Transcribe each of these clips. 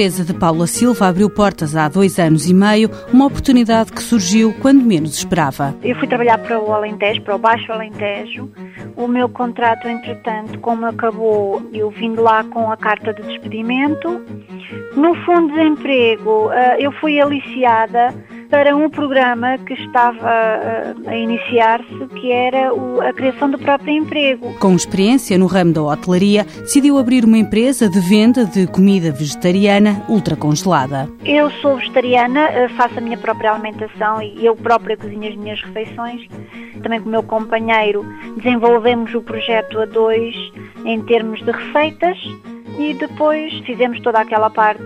Empresa de Paula Silva abriu portas há dois anos e meio, uma oportunidade que surgiu quando menos esperava. Eu fui trabalhar para o Alentejo, para o Baixo Alentejo. O meu contrato, entretanto, como acabou, eu vim de lá com a carta de despedimento. No fundo de desemprego, eh, eu fui aliciada para um programa que estava eh, a iniciar-se, que era a criação do próprio emprego. Com experiência no ramo da hotelaria, decidiu abrir uma empresa de venda de comida vegetariana ultracongelada. Eu sou vegetariana, eh, faço a minha própria alimentação e eu própria cozinho as minhas refeições. Também com o meu companheiro desenvolvemos o projeto a dois em termos de receitas e depois fizemos toda aquela parte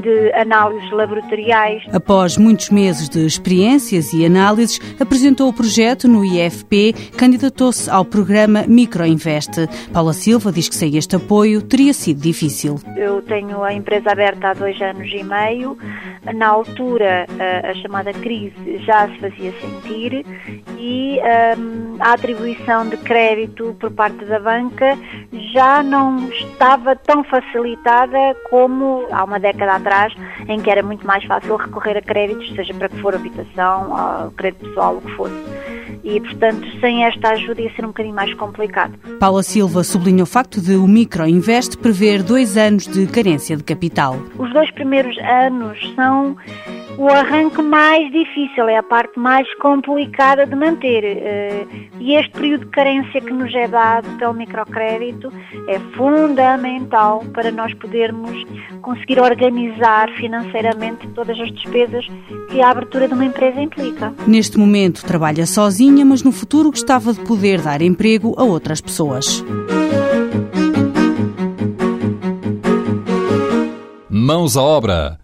de análises laboratoriais. Após muitos meses de experiências e análises, apresentou o projeto no IFP, candidatou-se ao programa Microinvest. Paula Silva diz que sem este apoio teria sido difícil. Eu tenho a empresa aberta há dois anos e meio. Na altura, a, chamada crise já se fazia sentir e um, a atribuição de crédito por parte da banca já não estava tão facilitada como há uma década atrás, em que era muito mais fácil recorrer a créditos, seja para que for habitação, crédito pessoal, o que fosse. E, portanto, sem esta ajuda ia ser um bocadinho mais complicado. Paula Silva sublinha o facto de o Microinvest prever dois anos de carência de capital. Os dois primeiros anos são o arranque mais difícil, é a parte mais complicada de manter. Eh, e este período de carência que nos é dado pelo microcrédito é fundamental para nós podermos conseguir organizar financeiramente todas as despesas que a abertura de uma empresa implica. Neste momento trabalha sozinha, mas no futuro gostava de poder dar emprego a outras pessoas. Mãos à obra